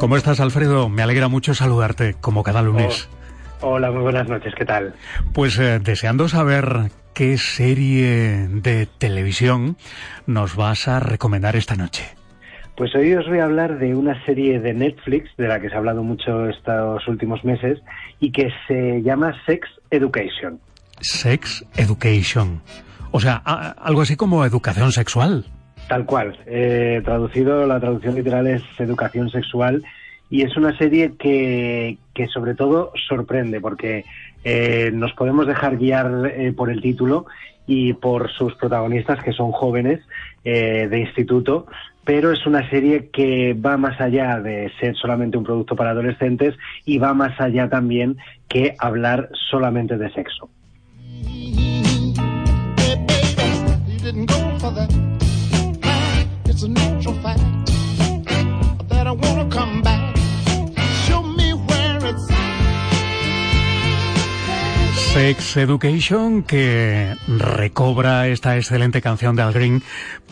¿Cómo estás, Alfredo? Me alegra mucho saludarte, como cada lunes. Oh, hola, muy buenas noches, ¿qué tal? Pues eh, deseando saber qué serie de televisión nos vas a recomendar esta noche. Pues hoy os voy a hablar de una serie de Netflix, de la que se ha hablado mucho estos últimos meses, y que se llama Sex Education. Sex Education. O sea, algo así como educación sexual. Tal cual. Eh, traducido, la traducción literal es educación sexual y es una serie que, que sobre todo sorprende porque eh, nos podemos dejar guiar eh, por el título y por sus protagonistas que son jóvenes de instituto, pero es una serie que va más allá de ser solamente un producto para adolescentes y va más allá también que hablar solamente de sexo. Sex Education que recobra esta excelente canción de Al Green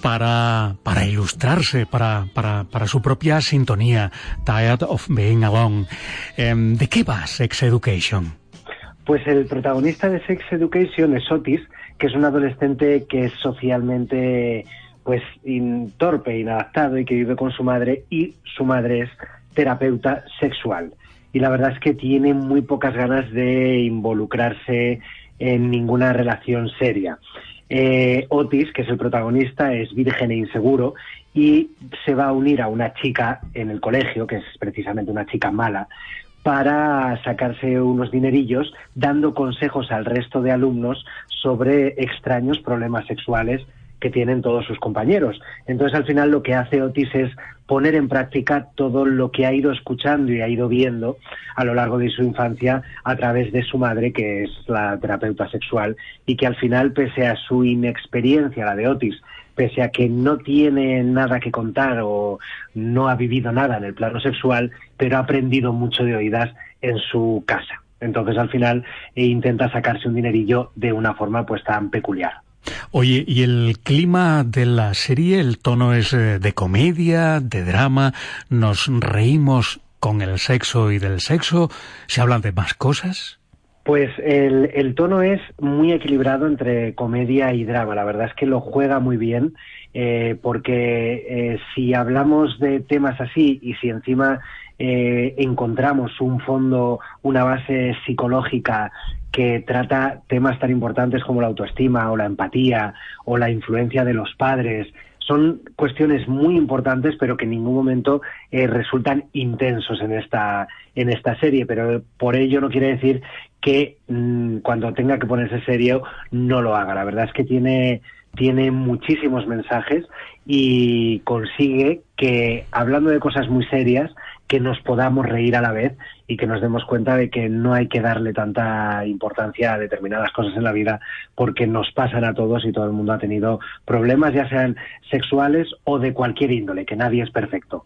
para, para ilustrarse, para, para, para su propia sintonía, Tired of Being Alone. Em, ¿De qué va Sex Education? Pues el protagonista de Sex Education es Otis, que es un adolescente que es socialmente pues torpe, inadaptado y que vive con su madre y su madre es terapeuta sexual. Y la verdad es que tiene muy pocas ganas de involucrarse en ninguna relación seria. Eh, Otis, que es el protagonista, es virgen e inseguro y se va a unir a una chica en el colegio, que es precisamente una chica mala, para sacarse unos dinerillos dando consejos al resto de alumnos sobre extraños problemas sexuales que tienen todos sus compañeros. Entonces, al final, lo que hace Otis es poner en práctica todo lo que ha ido escuchando y ha ido viendo a lo largo de su infancia a través de su madre, que es la terapeuta sexual, y que al final, pese a su inexperiencia, la de Otis, pese a que no tiene nada que contar o no ha vivido nada en el plano sexual, pero ha aprendido mucho de oídas en su casa. Entonces, al final, intenta sacarse un dinerillo de una forma pues tan peculiar. Oye, ¿y el clima de la serie, el tono es eh, de comedia, de drama? ¿Nos reímos con el sexo y del sexo? ¿Se hablan de más cosas? Pues el, tono es muy equilibrado entre comedia y drama. La verdad es que lo juega muy bien, eh, porque eh, si hablamos de temas así y si encima encontramos un fondo, una base psicológica que trata temas tan importantes como la autoestima o la empatía o la influencia de los padres. Son cuestiones muy importantes, pero que en ningún momento eh, resultan intensos en esta, en esta serie. Pero por ello no quiere decir que mm, cuando tenga que ponerse serio no lo haga. La verdad es que tiene, tiene muchísimos mensajes y consigue que, hablando de cosas muy serias, que nos podamos reír a la vez y que nos demos cuenta de que no hay que darle tanta importancia a determinadas cosas en la vida porque nos pasan a todos y todo el mundo ha tenido problemas, ya sean sexuales o de cualquier índole, que nadie es perfecto.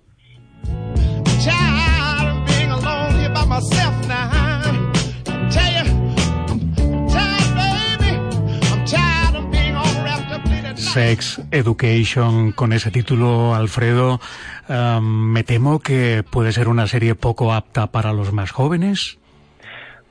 Sex Education con ese título, Alfredo, me temo que puede ser una serie poco apta para los más jóvenes.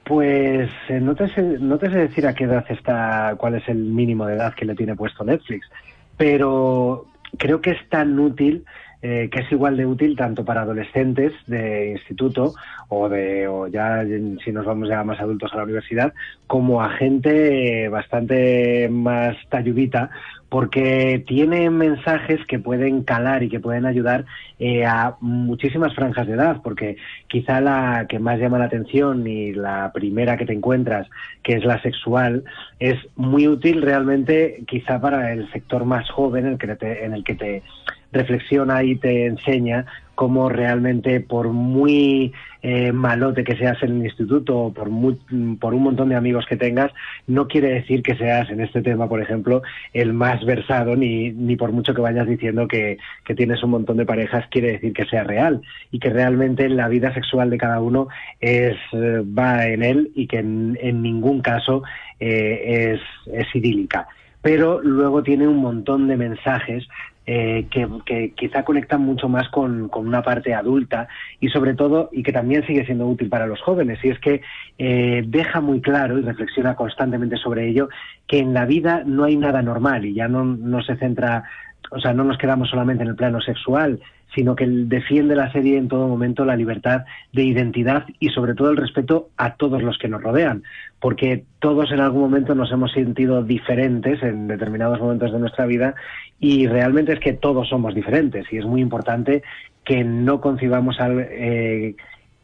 Pues eh, no, te sé, no te sé decir a qué edad está, cuál es el mínimo de edad que le tiene puesto Netflix, pero creo que es tan útil eh, que es igual de útil tanto para adolescentes de instituto o de o ya si nos vamos ya más adultos a la universidad como a gente bastante más talludita porque tiene mensajes que pueden calar y que pueden ayudar eh, a muchísimas franjas de edad, porque quizá la que más llama la atención y la primera que te encuentras, que es la sexual, es muy útil realmente quizá para el sector más joven en el que te, en el que te reflexiona y te enseña cómo realmente por muy eh, malote que seas en el instituto o por, por un montón de amigos que tengas, no quiere decir que seas en este tema, por ejemplo, el más versado, ni, ni por mucho que vayas diciendo que, que tienes un montón de parejas, quiere decir que sea real y que realmente la vida sexual de cada uno es, eh, va en él y que en, ningún caso eh, es, es idílica pero luego tiene un montón de mensajes eh, que, quizá conectan mucho más con, una parte adulta y sobre todo, y que también sigue siendo útil para los jóvenes, y es que eh, deja muy claro y reflexiona constantemente sobre ello, que en la vida no hay nada normal y ya no, no se centra, o sea, no nos quedamos solamente en el plano sexual, sino que defiende la serie en todo momento la libertad de identidad y sobre todo el respeto a todos los que nos rodean, porque todos en algún momento nos hemos sentido diferentes en determinados momentos de nuestra vida y realmente es que todos somos diferentes y es muy importante que no concibamos eh,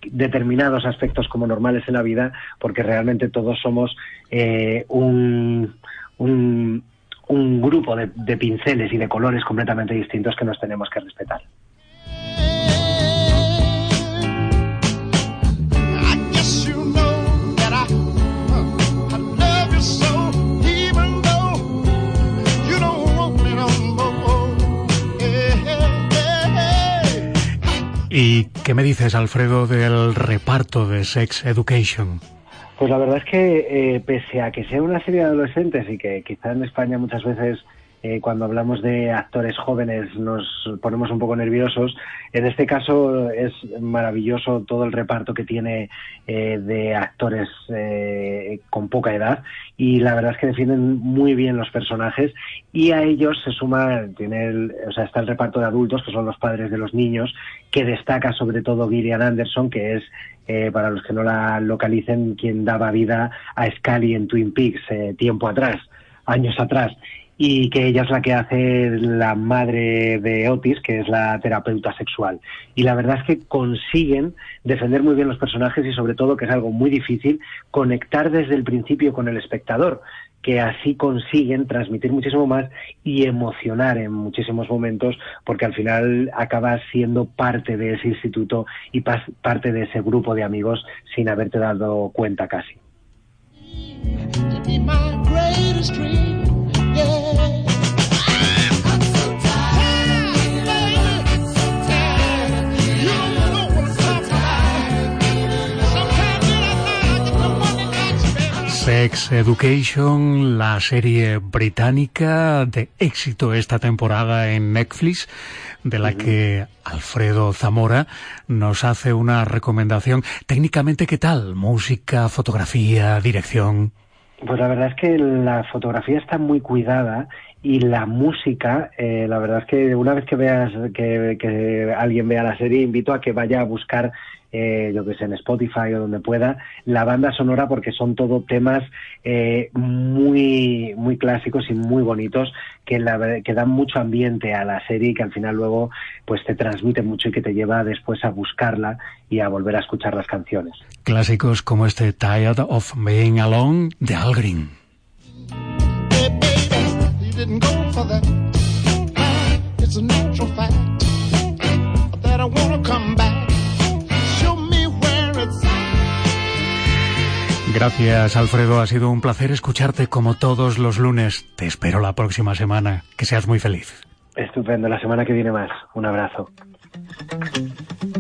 determinados aspectos como normales en la vida porque realmente todos somos eh, un, un, grupo de pinceles y de colores completamente distintos que nos tenemos que respetar. Qué me dices, Alfredo, del reparto de Sex Education? Pues la verdad es que, eh, pese a que sea una serie de adolescentes y que quizá en España muchas veces eh, cuando hablamos de actores jóvenes nos ponemos un poco nerviosos. En este caso es maravilloso todo el reparto que tiene eh, de actores eh, con poca edad y la verdad es que defienden muy bien los personajes y a ellos se suma, tiene o sea, está el reparto de adultos que son los padres de los niños que destaca sobre todo Gillian Anderson que es para los que no la localicen, quien daba vida a Scully en Twin Peaks tiempo atrás, años atrás y que ella es la que hace la madre de Otis, que es la terapeuta sexual. Y la verdad es que consiguen defender muy bien los personajes y sobre todo, que es algo muy difícil, conectar desde el principio con el espectador que así consiguen transmitir muchísimo más y emocionar en muchísimos momentos, porque al final acabas siendo parte de ese instituto y parte de ese grupo de amigos sin haberte dado cuenta casi. Sex Education, la serie británica de éxito esta temporada en Netflix, de la que Alfredo Zamora nos hace una recomendación. Técnicamente, ¿qué tal? Música, fotografía, dirección. Pues la verdad es que la fotografía está muy cuidada y la música, eh, la verdad es que una vez que veas que, alguien vea la serie, invito a que vaya a buscar, eh, yo que sé, en Spotify o donde pueda, la banda sonora porque son todo temas eh, muy, muy clásicos y muy bonitos que, que dan mucho ambiente a la serie y que al final luego pues te transmite mucho y que te lleva después a buscarla y a volver a escuchar las canciones. Clásicos como este Tired of Being Alone de Al Green. Gracias, Alfredo. Ha sido un placer escucharte como todos los lunes. Te espero la próxima semana. Que seas muy feliz. Estupendo. La semana que viene más. Un abrazo.